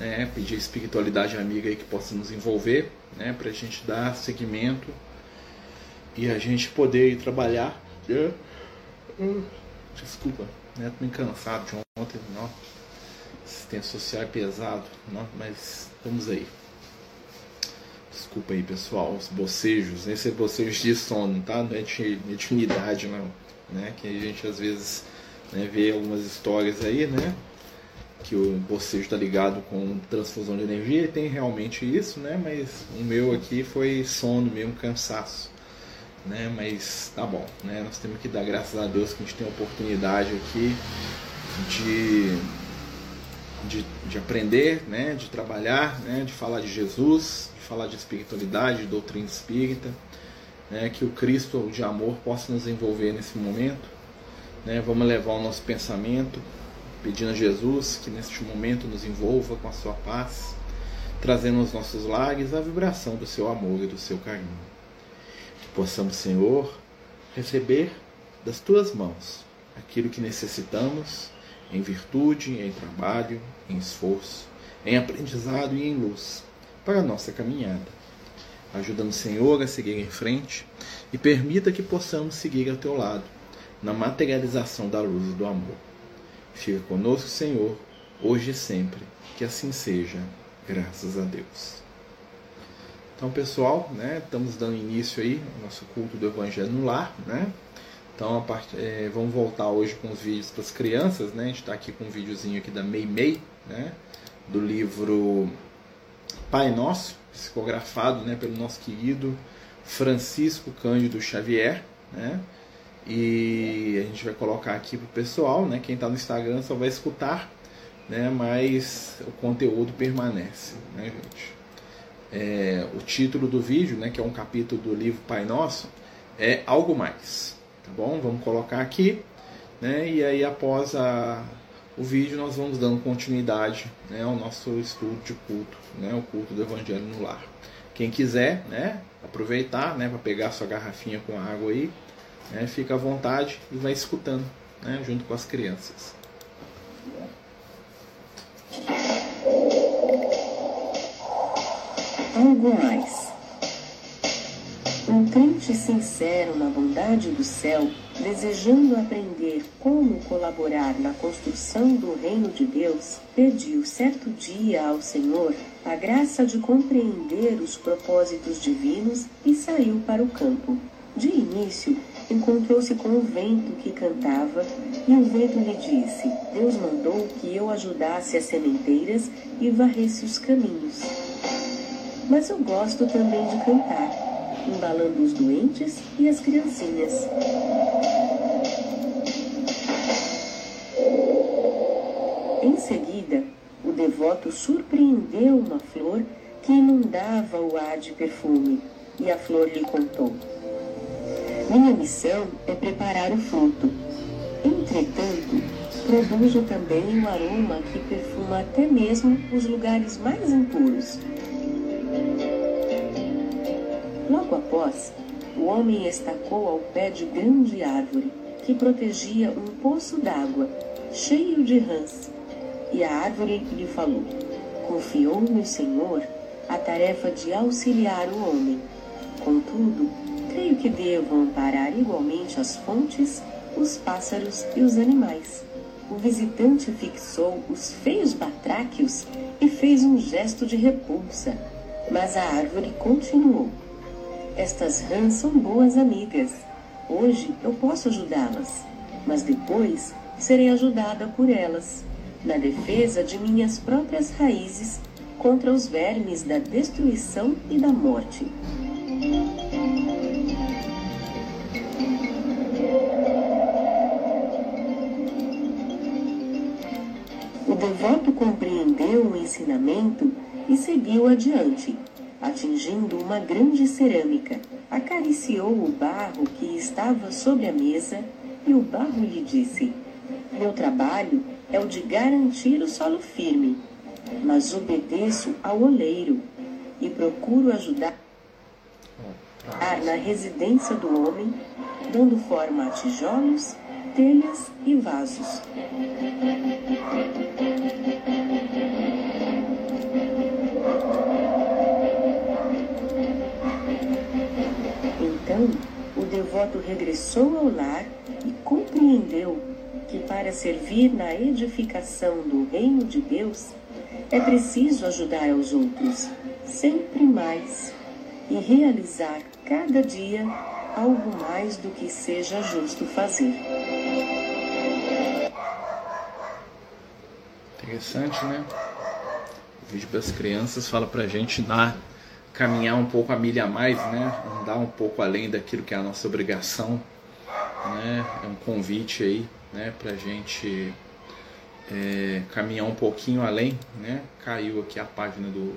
né, pedir espiritualidade amiga aí que possa nos envolver, né, para a gente dar seguimento e a gente poder ir trabalhar. Né? Desculpa, né, tô meio cansado de ontem, não. Assistência social é pesado, não, mas estamos aí. Desculpa aí, pessoal, os bocejos, esse é bocejos de sono, tá? Não é de mediunidade, não. Né? Que a gente às vezes né, vê algumas histórias aí, né? Que o bocejo está ligado com transfusão de energia, e tem realmente isso, né? Mas o meu aqui foi sono mesmo, cansaço. Né? Mas tá bom, né? Nós temos que dar graças a Deus que a gente tem a oportunidade aqui de, de, de aprender, né? De trabalhar, né? De falar de Jesus, falar de espiritualidade, de doutrina espírita, né, que o Cristo de amor possa nos envolver nesse momento. Né, vamos levar o nosso pensamento, pedindo a Jesus que neste momento nos envolva com a sua paz, trazendo aos nossos lares a vibração do seu amor e do seu carinho. Que possamos, Senhor, receber das tuas mãos aquilo que necessitamos em virtude, em trabalho, em esforço, em aprendizado e em luz para a nossa caminhada. Ajuda-nos, Senhor, a seguir em frente e permita que possamos seguir ao teu lado, na materialização da luz e do amor. Fica conosco, Senhor, hoje e sempre. Que assim seja, graças a Deus. Então, pessoal, né, estamos dando início aí ao nosso culto do Evangelho no Lar, né? Então, a part... É, vamos voltar hoje com os vídeos para as crianças, né? A gente está aqui com um videozinho aqui da Mei Mei, né? Do livro Pai Nosso, psicografado né, pelo nosso querido Francisco Cândido Xavier. Né? E a gente vai colocar aqui para o pessoal, né? quem está no Instagram só vai escutar, né? mas o conteúdo permanece. Né, gente? É, o título do vídeo, né, que é um capítulo do livro Pai Nosso, é Algo Mais. Tá bom? Vamos colocar aqui. Né? E aí, após a, o vídeo nós vamos dando continuidade né, ao nosso estudo de culto, né, o culto do Evangelho no lar. Quem quiser né, aproveitar né, para pegar sua garrafinha com água aí, né, fica à vontade e vai escutando né, junto com as crianças. Algo mais. Um crente sincero na bondade do céu, desejando aprender como colaborar na construção do reino de Deus, pediu certo dia ao Senhor a graça de compreender os propósitos divinos e saiu para o campo. De início, encontrou-se com o vento que cantava, e o vento lhe disse: Deus mandou que eu ajudasse as sementeiras e varresse os caminhos. Mas eu gosto também de cantar embalando os doentes e as criancinhas. Em seguida, o devoto surpreendeu uma flor que inundava o ar de perfume, e a flor lhe contou: Minha missão é preparar o fruto. Entretanto, produzo também o aroma que perfuma até mesmo os lugares mais impuros. Logo após, o homem estacou ao pé de grande árvore que protegia um poço d'água cheio de rãs. E a árvore lhe falou: Confiou no Senhor a tarefa de auxiliar o homem. Contudo, creio que devo amparar igualmente as fontes, os pássaros e os animais. O visitante fixou os feios batráquios e fez um gesto de repulsa, mas a árvore continuou. Estas rãs são boas amigas. Hoje eu posso ajudá-las, mas depois serei ajudada por elas, na defesa de minhas próprias raízes contra os vermes da destruição e da morte. Devoto compreendeu o ensinamento e seguiu adiante atingindo uma grande cerâmica. Acariciou o barro que estava sobre a mesa e o barro lhe disse: Meu trabalho é o de garantir o solo firme, mas obedeço ao oleiro e procuro ajudar na residência do homem, dando forma a tijolos, telhas e vasos. Gato regressou ao lar e compreendeu que para servir na edificação do reino de Deus é preciso ajudar aos outros, sempre mais, e realizar cada dia algo mais do que seja justo fazer. Interessante, né? O vídeo das crianças fala pra gente dar, caminhar um pouco a milha a mais, né? Andar um pouco além daquilo que é a nossa obrigação, né? É um convite aí, né? Pra gente é, caminhar um pouquinho além, né? Caiu aqui a página do,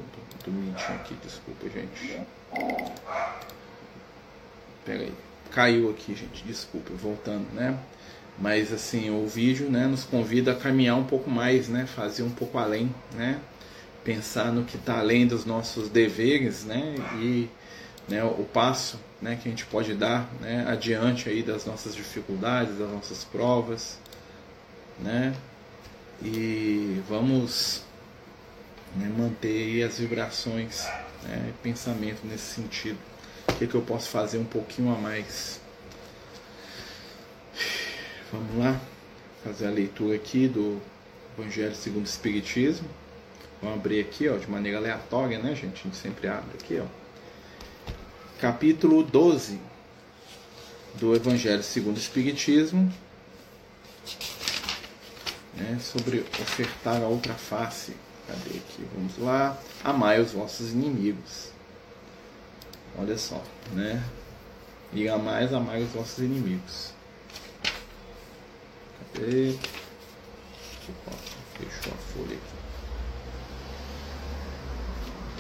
do, do aqui, desculpa, gente. Pera aí. Caiu aqui, gente, desculpa, voltando, né? Mas assim, o vídeo, né, nos convida a caminhar um pouco mais, né? Fazer um pouco além, né? Pensar no que está além dos nossos deveres, né? E né, o passo né, que a gente pode dar né, adiante aí das nossas dificuldades, das nossas provas, né? E vamos né, manter as vibrações, né, pensamento nesse sentido. O que, que eu posso fazer um pouquinho a mais? Vamos lá, fazer a leitura aqui do Evangelho segundo o Espiritismo. Vamos abrir aqui, ó, de maneira aleatória, né, gente? A gente sempre abre aqui, ó. Capítulo 12 do Evangelho segundo o Espiritismo, né, sobre ofertar a outra face. Cadê aqui? Vamos lá. Amai os vossos inimigos. Olha só, né? E a mais amai os vossos inimigos. Cadê? Opa, fechou a folha aqui.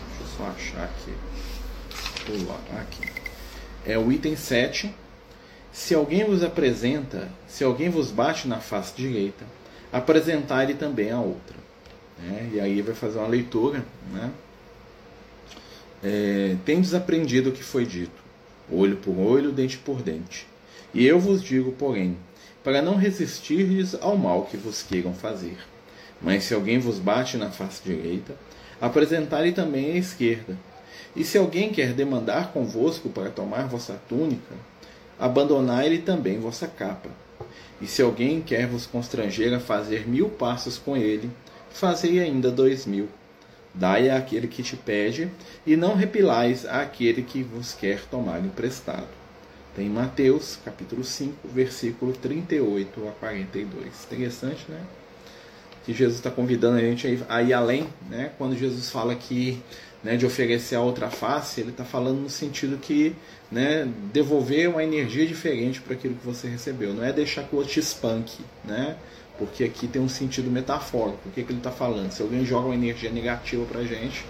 Deixa eu só achar aqui. Pular aqui. É o item 7. Se alguém vos apresenta, se alguém vos bate na face direita, apresentar-lhe também a outra. Né? E aí vai fazer uma leitura, né? é, tendes aprendido o que foi dito, olho por olho, dente por dente. E eu vos digo, porém, para não resistirdes ao mal que vos queiram fazer. Mas se alguém vos bate na face direita, apresentai-lhe também a esquerda. E se alguém quer demandar convosco para tomar vossa túnica, abandonai-lhe também vossa capa. E se alguém quer vos constranger a fazer mil passos com ele, fazei ainda dois mil. Dai àquele que te pede, e não repilais àquele que vos quer tomar emprestado. Tem Mateus, capítulo 5, versículo 38 a 42. Interessante, né? Que Jesus está convidando a gente a ir além, né? Quando Jesus fala que né, de oferecer a outra face, ele está falando no sentido que né, devolver uma energia diferente para aquilo que você recebeu. Não é deixar que o outro te espanque, né? porque aqui tem um sentido metafórico. O que, que ele está falando? Se alguém joga uma energia negativa para a gente,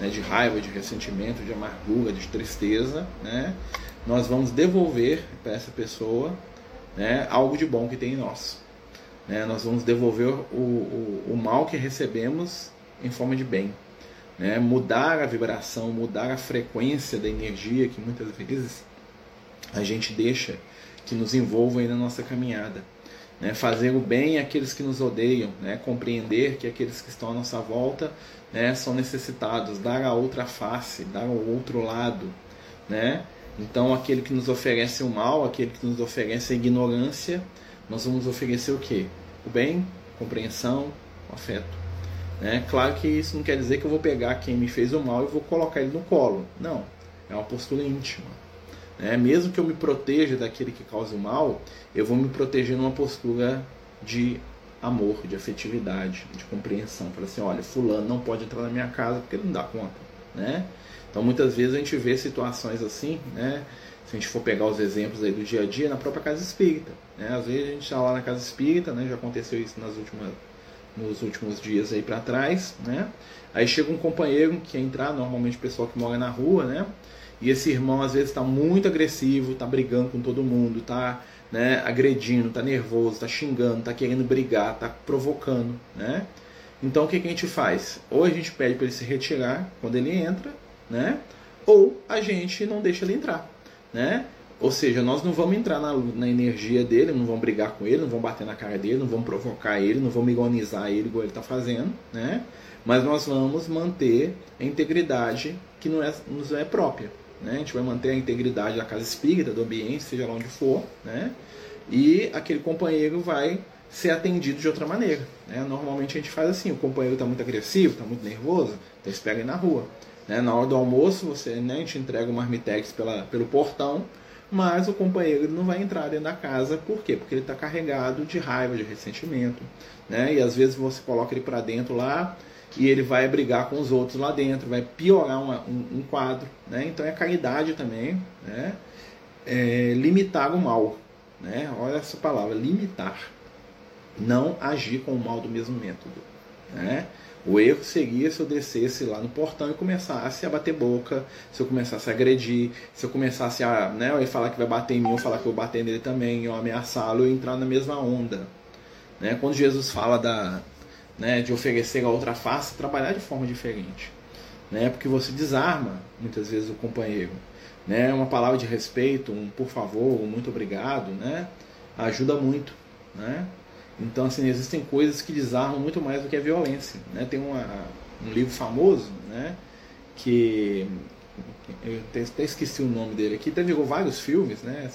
né, de raiva, de ressentimento, de amargura, de tristeza, né, nós vamos devolver para essa pessoa né, algo de bom que tem em nós. Né, nós vamos devolver o, o, o mal que recebemos em forma de bem. Né, mudar a vibração, mudar a frequência da energia que muitas vezes a gente deixa que nos envolva aí na nossa caminhada né, fazer o bem àqueles que nos odeiam, né, compreender que aqueles que estão à nossa volta né, são necessitados, dar a outra face, dar o outro lado. Né? Então, aquele que nos oferece o mal, aquele que nos oferece a ignorância, nós vamos oferecer o quê? O bem, compreensão, o afeto. Né? Claro que isso não quer dizer que eu vou pegar quem me fez o mal e vou colocar ele no colo. Não, é uma postura íntima. Né? Mesmo que eu me proteja daquele que causa o mal, eu vou me proteger numa postura de amor, de afetividade, de compreensão. Falar assim, olha, fulano não pode entrar na minha casa porque ele não dá conta, né? Então muitas vezes a gente vê situações assim, né? Se a gente for pegar os exemplos aí do dia a dia na própria casa espírita, né? Às vezes a gente está lá na casa espírita, né? Já aconteceu isso nas últimas nos últimos dias aí para trás, né? Aí chega um companheiro que quer entrar, normalmente o pessoal que mora na rua, né? E esse irmão às vezes está muito agressivo, está brigando com todo mundo, está né, agredindo, está nervoso, está xingando, está querendo brigar, está provocando, né? Então o que, que a gente faz? Ou a gente pede para ele se retirar quando ele entra, né? Ou a gente não deixa ele entrar, né? Ou seja, nós não vamos entrar na, na, energia dele, não vamos brigar com ele, não vamos bater na cara dele, não vamos provocar ele, não vamos ironizar ele igual ele está fazendo, né? Mas nós vamos manter a integridade que não é, nos é própria né? a gente vai manter a integridade da casa espírita, do ambiente, seja lá onde for, né? e aquele companheiro vai ser atendido de outra maneira. Né? Normalmente a gente faz assim, o companheiro está muito agressivo, está muito nervoso, então espera ele na rua. Né? Na hora do almoço, você, né, a gente entrega o marmitex pela, pelo portão, mas o companheiro não vai entrar dentro da casa, por quê? Porque ele está carregado de raiva, de ressentimento. Né? E às vezes você coloca ele para dentro lá, e ele vai brigar com os outros lá dentro, vai piorar uma, um, um, quadro. Né? Então é caridade também, né? É limitar o mal. Né? Olha essa palavra, limitar. Não agir com o mal do mesmo método. Né? O erro seria se eu descesse lá no portão e começasse a bater boca, se eu começasse a agredir, se eu começasse a né, eu falar que vai bater em mim, ou falar que eu vou bater nele também, eu ameaçá-lo, eu entrar na mesma onda. Né? Quando Jesus fala da, né, de oferecer a outra face, trabalhar de forma diferente. Né, porque você desarma muitas vezes o companheiro. Né, uma palavra de respeito, um por favor, um muito obrigado, né, ajuda muito. Né? Então, assim, existem coisas que desarmam muito mais do que a violência. Né? Tem uma, um livro famoso né, que eu até esqueci o nome dele aqui, teve vários filmes, né,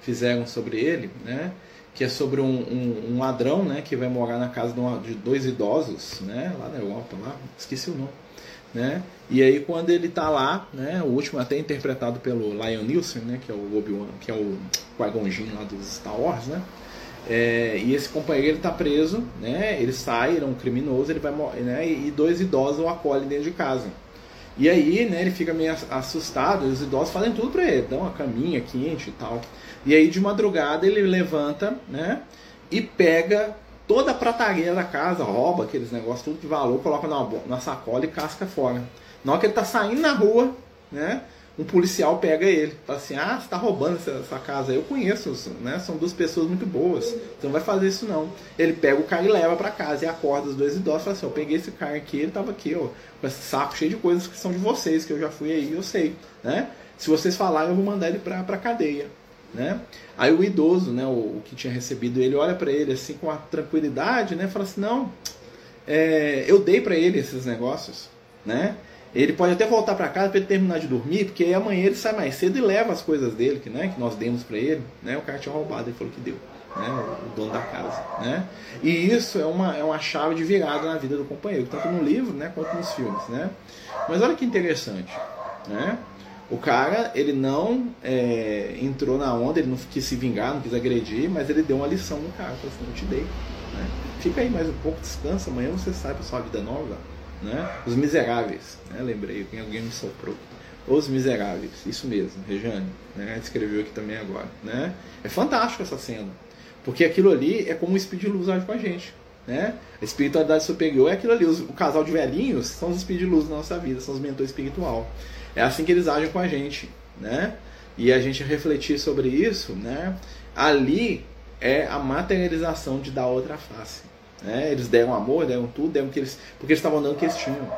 fizeram sobre ele, né, que é sobre um, um, um, ladrão, né, que vai morar na casa de, uma, de, dois idosos, né, lá na Europa, lá, esqueci o nome, né, e aí quando ele tá lá, né, o último até interpretado pelo Lion Nielsen, né, que é o Obi-Wan, que é o Qui-Gon lá dos Star Wars, né, é, e esse companheiro ele tá preso, né, ele sai, ele é um criminoso, ele vai, né, e dois idosos o acolhem dentro de casa. E aí, né, ele fica meio assustado, os idosos fazem tudo para ele, dão uma caminha quente e tal. E aí de madrugada ele levanta, né? E pega toda a prataria da casa, rouba aqueles negócios tudo de valor, coloca na sacola e casca fora. Na hora que ele tá saindo na rua, né? Um policial pega ele, fala assim: Ah, você tá roubando essa, essa casa. Eu conheço, né? São duas pessoas muito boas. Você não vai fazer isso não. Ele pega o cara e leva para casa e acorda os dois idosos fala assim: Eu peguei esse cara aqui, ele tava aqui, ó, com esse saco cheio de coisas que são de vocês, que eu já fui aí, eu sei, né? Se vocês falarem, eu vou mandar ele pra, pra cadeia. Né? Aí o idoso, né, o, o que tinha recebido ele, olha para ele assim com a tranquilidade, né, fala assim: não, é, eu dei para ele esses negócios, né? Ele pode até voltar para casa para ele terminar de dormir, porque aí amanhã ele sai mais cedo e leva as coisas dele, que, né, que nós demos para ele, né? O cara tinha roubado, ele falou que deu, né? O dono da casa, né? E isso é uma, é uma chave de virada na vida do companheiro, tanto no livro, né, quanto nos filmes, né? Mas olha que interessante, né? O cara, ele não é, entrou na onda, ele não quis se vingar, não quis agredir, mas ele deu uma lição no cara. Falou assim, eu te dei. Né? Fica aí mais um pouco, descansa, amanhã você sai para sua vida nova. Né? Os Miseráveis, né? lembrei, alguém me soprou. Os Miseráveis, isso mesmo, Rejane, né? escreveu aqui também agora. Né? É fantástico essa cena, porque aquilo ali é como o Espírito de Luz age com a gente. Né? A espiritualidade superior é aquilo ali, o casal de velhinhos são os espíritos de luz na nossa vida, são os mentores espiritual. É assim que eles agem com a gente, né? E a gente refletir sobre isso, né? Ali é a materialização de dar outra face. Né? Eles deram amor, deram tudo, deram que eles, porque eles estavam dando o que eles tinham.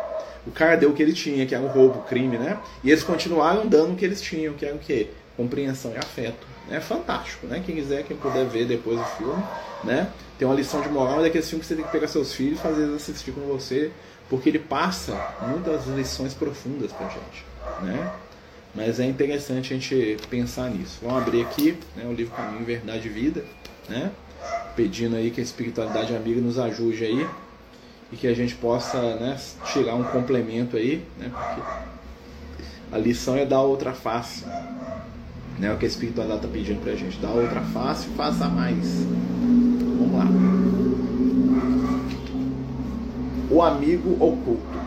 O cara deu o que ele tinha, que era um roubo, crime, né? E eles continuaram dando o que eles tinham, que era o quê? Compreensão e afeto. É fantástico, né? Quem quiser, quem puder ver depois o filme, né? Tem uma lição de moral, é daqueles filmes que você tem que pegar seus filhos e fazer eles assistir com você, porque ele passa muitas lições profundas pra gente né? Mas é interessante a gente pensar nisso. Vamos abrir aqui né, o livro Caminho, Verdade e Vida, né? Pedindo aí que a espiritualidade amiga nos ajude aí e que a gente possa né, tirar um complemento aí, né? Porque a lição é dar outra face, né? O que a espiritualidade está pedindo para a gente, dar outra face faça mais. Vamos lá. O amigo oculto,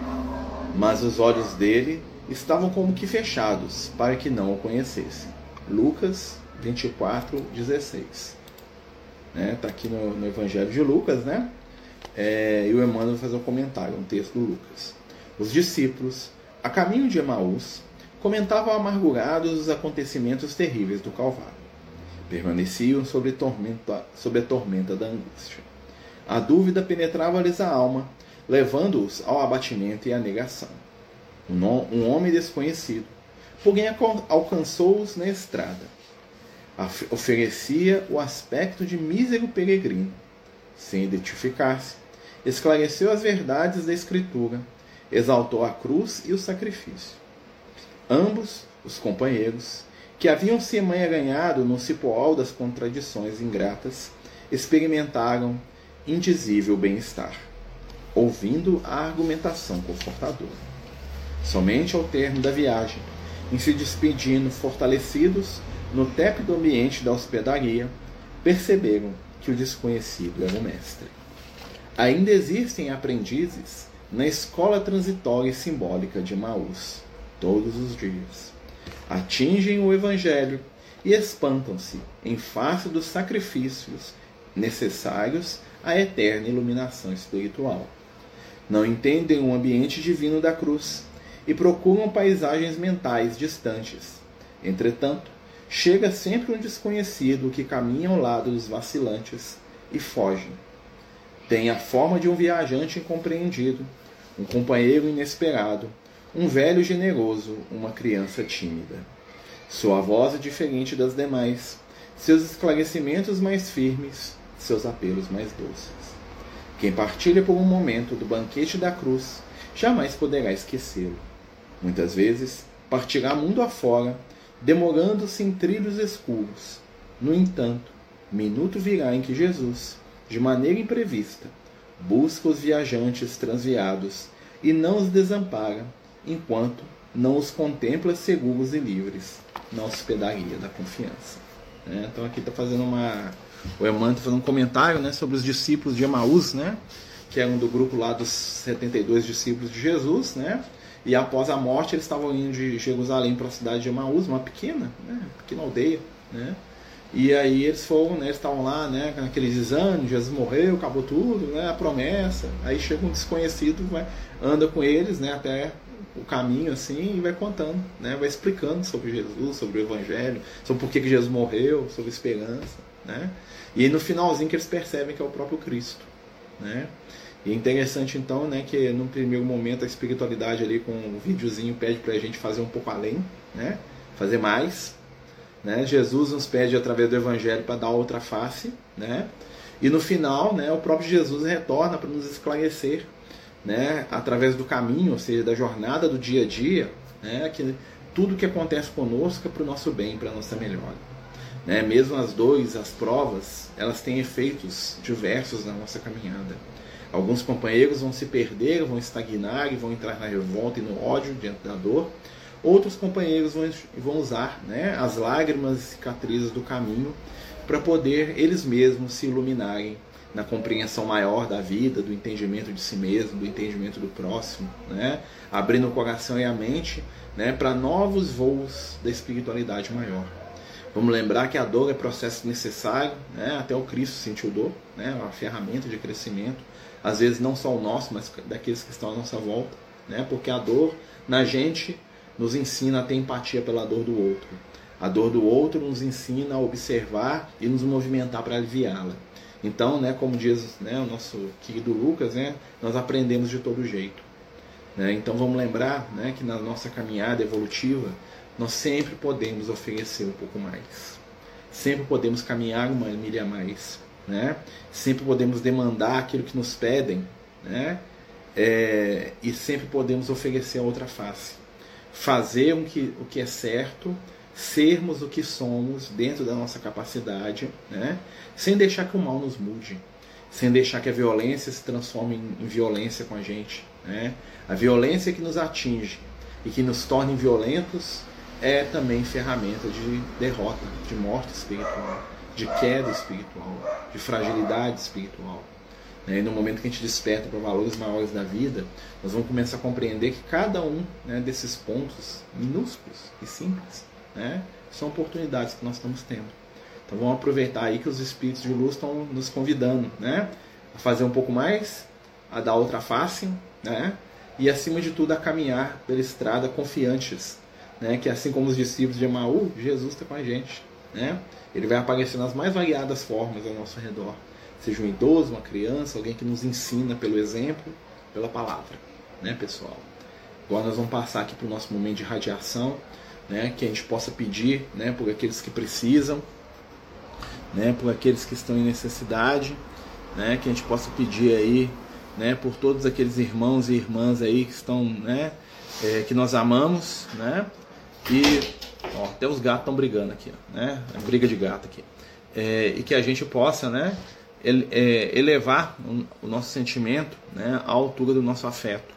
mas os olhos dele estavam como que fechados para que não o conhecessem. Lucas 24, 16. Né? Tá aqui no, no Evangelho de Lucas, né? É, e o Emmanuel fazer um comentário, um texto do Lucas. Os discípulos, a caminho de Emaús, comentavam amargurados os acontecimentos terríveis do Calvário. Permaneciam sob, tormenta, a tormenta da angústia. A dúvida penetrava-lhes a alma, levando-os ao abatimento e à negação um homem desconhecido, porém alcançou-os na estrada. Oferecia o aspecto de mísero peregrino, sem identificar-se, esclareceu as verdades da Escritura, exaltou a cruz e o sacrifício. Ambos, os companheiros, que haviam se emaranhado no cipoal das contradições ingratas, experimentaram indizível bem-estar, ouvindo a argumentação confortadora. Somente ao termo da viagem, em se despedindo fortalecidos no tépido ambiente da hospedaria, perceberam que o desconhecido era o mestre. Ainda existem aprendizes na escola transitória e simbólica de Maús, todos os dias. Atingem o Evangelho e espantam-se em face dos sacrifícios necessários à eterna iluminação espiritual. Não entendem o ambiente divino da cruz e procuram paisagens mentais distantes. Entretanto, chega sempre um desconhecido que caminha ao lado dos vacilantes e foge. Tem a forma de um viajante incompreendido, um companheiro inesperado, um velho generoso, uma criança tímida. Sua voz é diferente das demais, seus esclarecimentos mais firmes, seus apelos mais doces. Quem partilha por um momento do banquete da cruz jamais poderá esquecê-lo. Muitas vezes partirá mundo afora demorando-se em trilhos escuros. No entanto, minuto virá em que Jesus, de maneira imprevista, busca os viajantes transviados e não os desampara, enquanto não os contempla seguros e livres na hospedaria da confiança. É, então aqui está fazendo uma. O Emmanuel está fazendo um comentário né, sobre os discípulos de Emaús, né, que eram do grupo lá dos 72 discípulos de Jesus, né, e após a morte, eles estavam indo de Jerusalém para a cidade de Emaús, uma pequena, né, pequena aldeia, né? E aí eles foram, né, estavam lá, né, naqueles desânimo, Jesus morreu, acabou tudo, né, a promessa. Aí chega um desconhecido, vai, anda com eles, né, até o caminho assim e vai contando, né, vai explicando sobre Jesus, sobre o evangelho, sobre por que, que Jesus morreu, sobre esperança, né? E aí no finalzinho que eles percebem que é o próprio Cristo, né? E é interessante então, né, que no primeiro momento a espiritualidade ali com o um videozinho pede para a gente fazer um pouco além, né, fazer mais, né? Jesus nos pede através do evangelho para dar outra face, né? E no final, né, o próprio Jesus retorna para nos esclarecer, né, através do caminho, ou seja, da jornada do dia a dia, né, que tudo que acontece conosco é para o nosso bem, para a nossa melhora. Né? Mesmo as dores, as provas, elas têm efeitos diversos na nossa caminhada. Alguns companheiros vão se perder, vão estagnar e vão entrar na revolta e no ódio diante da dor. Outros companheiros vão, vão usar né, as lágrimas e cicatrizes do caminho para poder eles mesmos se iluminarem na compreensão maior da vida, do entendimento de si mesmo, do entendimento do próximo, né? abrindo o coração e a mente né, para novos voos da espiritualidade maior. Vamos lembrar que a dor é processo necessário, né? até o Cristo sentiu dor, né? uma ferramenta de crescimento às vezes não só o nosso, mas daqueles que estão à nossa volta, né? Porque a dor na gente nos ensina a ter empatia pela dor do outro. A dor do outro nos ensina a observar e nos movimentar para aliviá-la. Então, né, como diz né, o nosso querido Lucas, né, nós aprendemos de todo jeito. Né? Então vamos lembrar né, que na nossa caminhada evolutiva nós sempre podemos oferecer um pouco mais. Sempre podemos caminhar uma milha a mais né? Sempre podemos demandar aquilo que nos pedem, né? É, e sempre podemos oferecer a outra face. Fazer o que, o que é certo, sermos o que somos dentro da nossa capacidade, né? sem deixar que o mal nos mude, sem deixar que a violência se transforme em, em violência com a gente. Né? A violência que nos atinge e que nos torne violentos é também ferramenta de derrota, de morte espiritual de queda espiritual, de fragilidade espiritual. Né? E no momento que a gente desperta para valores maiores da vida, nós vamos começar a compreender que cada um né, desses pontos minúsculos e simples né, são oportunidades que nós estamos tendo. Então vamos aproveitar aí que os espíritos de luz estão nos convidando né, a fazer um pouco mais, a dar outra face, né, e acima de tudo a caminhar pela estrada confiantes, né, que assim como os discípulos de Emaú, Jesus está com a gente. Né? Ele vai aparecer nas mais variadas formas ao nosso redor. Seja um idoso, uma criança, alguém que nos ensina pelo exemplo, pela palavra, né, pessoal? Agora nós vamos passar aqui para o nosso momento de radiação, né, que a gente possa pedir, né, por aqueles que precisam, né, por aqueles que estão em necessidade, né, que a gente possa pedir aí, né, por todos aqueles irmãos e irmãs aí que estão, né, é, que nós amamos, né, E ó, até os gatos estão brigando aqui, né? É briga de gato aqui. É, e que a gente possa, né? É, elevar o nosso sentimento né, à altura do nosso afeto.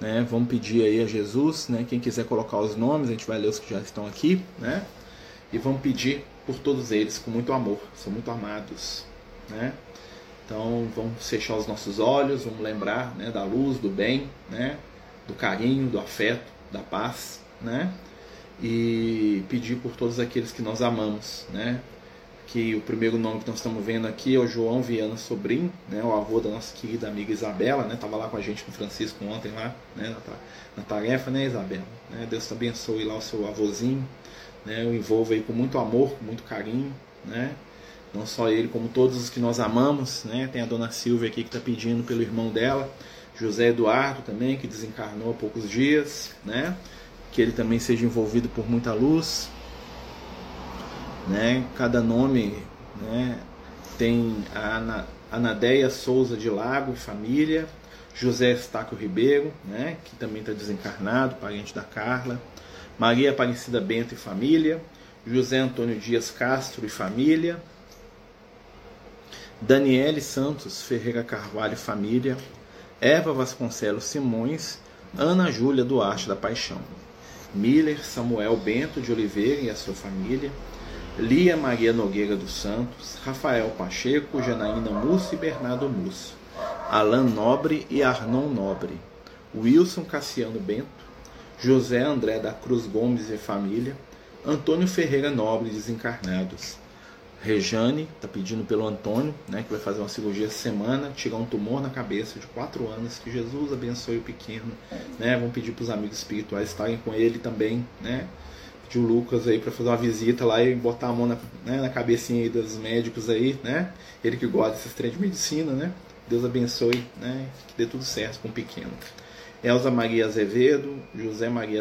Né? Vamos pedir aí a Jesus, né? quem quiser colocar os nomes, a gente vai ler os que já estão aqui, né? e vamos pedir por todos eles com muito amor, são muito amados. Né? Então vamos fechar os nossos olhos, vamos lembrar né, da luz, do bem, né, do carinho, do afeto, da paz, né, e pedir por todos aqueles que nós amamos, né, que o primeiro nome que nós estamos vendo aqui é o João Viana Sobrinho, né, o avô da nossa querida amiga Isabela, né, estava lá com a gente com o Francisco ontem lá, né, na, na tarefa, né, Isabela, né, Deus te abençoe lá o seu avôzinho, né, o envolva aí com muito amor, com muito carinho, né, não só ele, como todos os que nós amamos, né? Tem a dona Silvia aqui que está pedindo pelo irmão dela, José Eduardo também, que desencarnou há poucos dias, né? Que ele também seja envolvido por muita luz, né? Cada nome, né? Tem a Ana, Anadeia Souza de Lago e família, José Estácio Ribeiro, né? Que também está desencarnado, parente da Carla, Maria Aparecida Bento e família, José Antônio Dias Castro e família, Daniele Santos Ferreira Carvalho Família, Eva Vasconcelos Simões, Ana Júlia Duarte da Paixão, Miller Samuel Bento de Oliveira e a sua família, Lia Maria Nogueira dos Santos, Rafael Pacheco, Janaína Mussi e Bernardo Mussi, Alan Nobre e Arnon Nobre, Wilson Cassiano Bento, José André da Cruz Gomes e família, Antônio Ferreira Nobre desencarnados, Rejane está pedindo pelo Antônio, né, que vai fazer uma cirurgia semana, tirar um tumor na cabeça de 4 anos, que Jesus abençoe o pequeno, né? Vamos pedir para os amigos espirituais estarem com ele também, né? Pedir o Lucas aí para fazer uma visita lá e botar a mão na, né, na cabecinha dos médicos aí, né? Ele que gosta desses trem de medicina, né? Deus abençoe, né? Que dê tudo certo com o pequeno. Elza Maria Azevedo, José Maria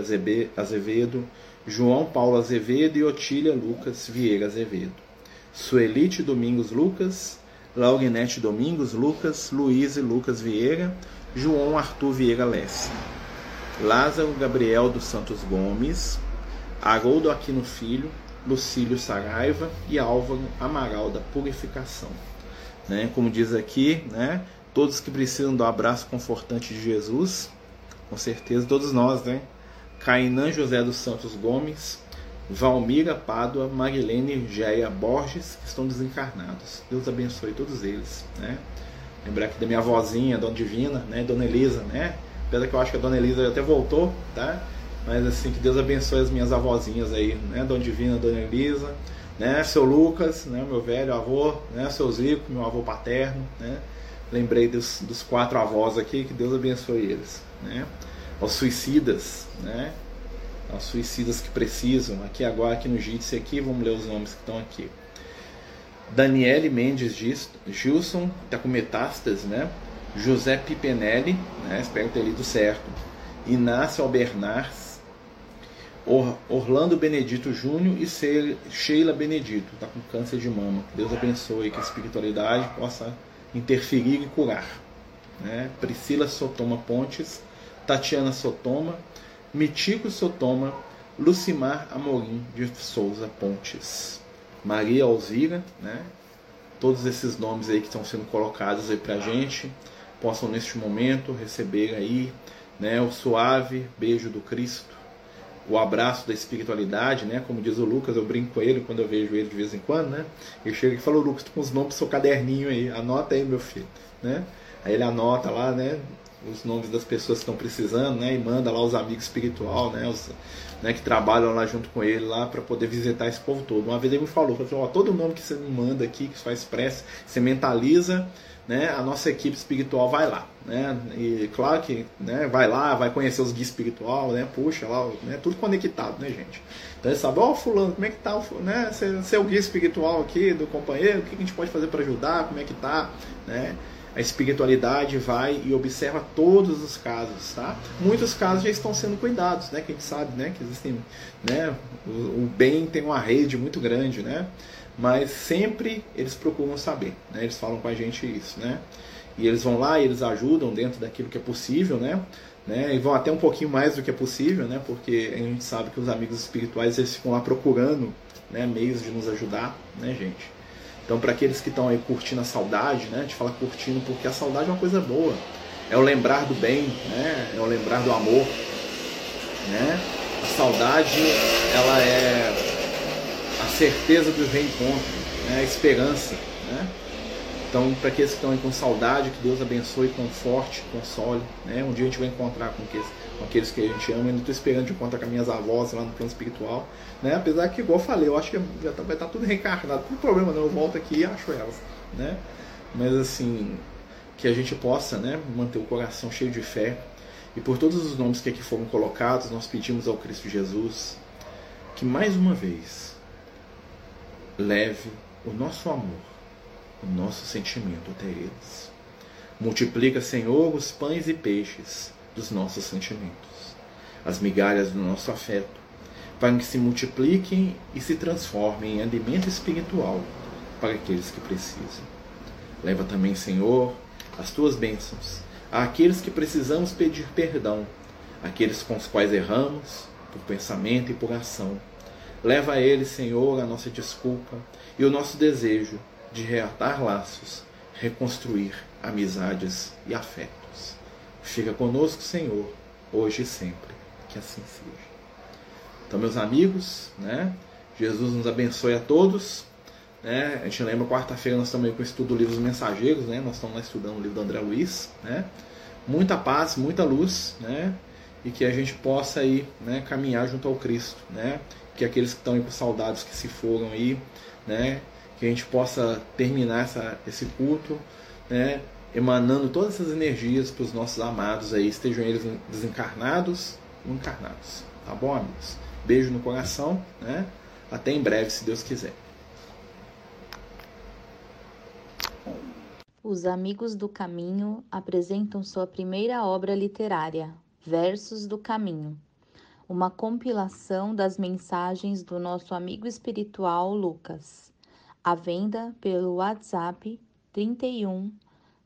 Azevedo, João Paulo Azevedo e Otília Lucas Vieira Azevedo. Suelite Domingos Lucas, Laurinete Domingos Lucas, Luiz e Lucas Vieira, João Arthur Vieira Lessa, Lázaro Gabriel dos Santos Gomes, Haroldo Aquino Filho, Lucílio Saraiva e Álvaro Amaral da Purificação. Né? Como diz aqui, né? todos que precisam do abraço confortante de Jesus, com certeza todos nós, né? Cainã José dos Santos Gomes, Valmira Pádua, Marilene Geia Borges, que estão desencarnados. Deus abençoe todos eles. Né? Lembrar aqui da minha avózinha, Dona Divina, né? Dona Elisa, né? Apesar que eu acho que a Dona Elisa até voltou, tá? Mas assim, que Deus abençoe as minhas avózinhas aí, né? Dona Divina, Dona Elisa, né? Seu Lucas, né? Meu velho avô, né? Seu Zico, meu avô paterno, né? Lembrei dos, dos quatro avós aqui, que Deus abençoe eles, né? Aos suicidas, né? Aos suicidas que precisam. Aqui agora, aqui no Jitsi, aqui, vamos ler os nomes que estão aqui. Daniele Mendes Gilson, está com metástase, né? José Pipenelli, né? espero ter lido certo. Inácio Albernaz, Or Orlando Benedito Júnior e Sheila Benedito, está com câncer de mama. Deus abençoe que a espiritualidade possa interferir e curar. Né? Priscila Sotoma Pontes, Tatiana Sotoma, Mitico Sotoma, Lucimar Amorim de Souza Pontes, Maria Alzira, né? Todos esses nomes aí que estão sendo colocados aí pra gente, possam neste momento receber aí, né, o suave beijo do Cristo, o abraço da espiritualidade, né? Como diz o Lucas, eu brinco com ele quando eu vejo ele de vez em quando, né? Ele chega e fala, Lucas, tô com os nomes do seu caderninho aí, anota aí, meu filho, né? Aí ele anota lá, né? Os nomes das pessoas que estão precisando, né? E manda lá os amigos espiritual, né? Os, né, que trabalham lá junto com ele lá para poder visitar esse povo todo. Uma vez ele me falou, falou, ó, todo nome que você me manda aqui, que faz prece, você mentaliza, né? A nossa equipe espiritual vai lá, né? E claro que, né? Vai lá, vai conhecer os guias espiritual, né? Puxa lá, né? Tudo conectado, né, gente? Então ele sabe, ó, fulano, como é que tá, né? Você é o guia espiritual aqui do companheiro, o que a gente pode fazer para ajudar, como é que tá, né? A espiritualidade vai e observa todos os casos, tá? Muitos casos já estão sendo cuidados, né? Que a gente sabe, né? Que existem, né? O, o bem tem uma rede muito grande, né? Mas sempre eles procuram saber, né? Eles falam com a gente isso, né? E eles vão lá e eles ajudam dentro daquilo que é possível, né? né? E vão até um pouquinho mais do que é possível, né? Porque a gente sabe que os amigos espirituais eles ficam lá procurando, né? Meios de nos ajudar, né, gente? Então, para aqueles que estão aí curtindo a saudade, né? A gente fala curtindo porque a saudade é uma coisa boa. É o lembrar do bem, né? É o lembrar do amor, né? A saudade, ela é a certeza do reencontro, né? a esperança, né? Então, para aqueles que estão aí com saudade, que Deus abençoe, conforte, console. Né? Um dia a gente vai encontrar com aqueles, com aqueles que a gente ama. Ainda estou esperando de encontrar com as minhas avós lá no plano espiritual. Né? Apesar que, igual eu falei, eu acho que já tá, vai estar tá tudo reencarnado. Não tem problema, não. Eu volto aqui e acho elas. Né? Mas, assim, que a gente possa né, manter o coração cheio de fé. E por todos os nomes que aqui foram colocados, nós pedimos ao Cristo Jesus que mais uma vez leve o nosso amor o nosso sentimento até eles. Multiplica, Senhor, os pães e peixes dos nossos sentimentos, as migalhas do nosso afeto, para que se multipliquem e se transformem em alimento espiritual para aqueles que precisam. Leva também, Senhor, as tuas bênçãos àqueles que precisamos pedir perdão, aqueles com os quais erramos, por pensamento e por ação. Leva a eles, Senhor, a nossa desculpa e o nosso desejo de reatar laços, reconstruir amizades e afetos. Fica conosco, Senhor, hoje e sempre. Que assim seja. Então, meus amigos, né? Jesus nos abençoe a todos. Né? A gente lembra, quarta-feira nós estamos aí com o estudo do livro dos mensageiros, né? Nós estamos lá estudando o livro do André Luiz, né? Muita paz, muita luz, né? E que a gente possa aí, né, caminhar junto ao Cristo, né? Que aqueles que estão aí com saudades que se foram aí, né? que a gente possa terminar essa, esse culto, né, emanando todas essas energias para os nossos amados aí, estejam eles desencarnados ou encarnados. Tá bom, amigos? Beijo no coração, né? Até em breve, se Deus quiser. Os Amigos do Caminho apresentam sua primeira obra literária, Versos do Caminho, uma compilação das mensagens do nosso amigo espiritual Lucas à venda pelo WhatsApp 31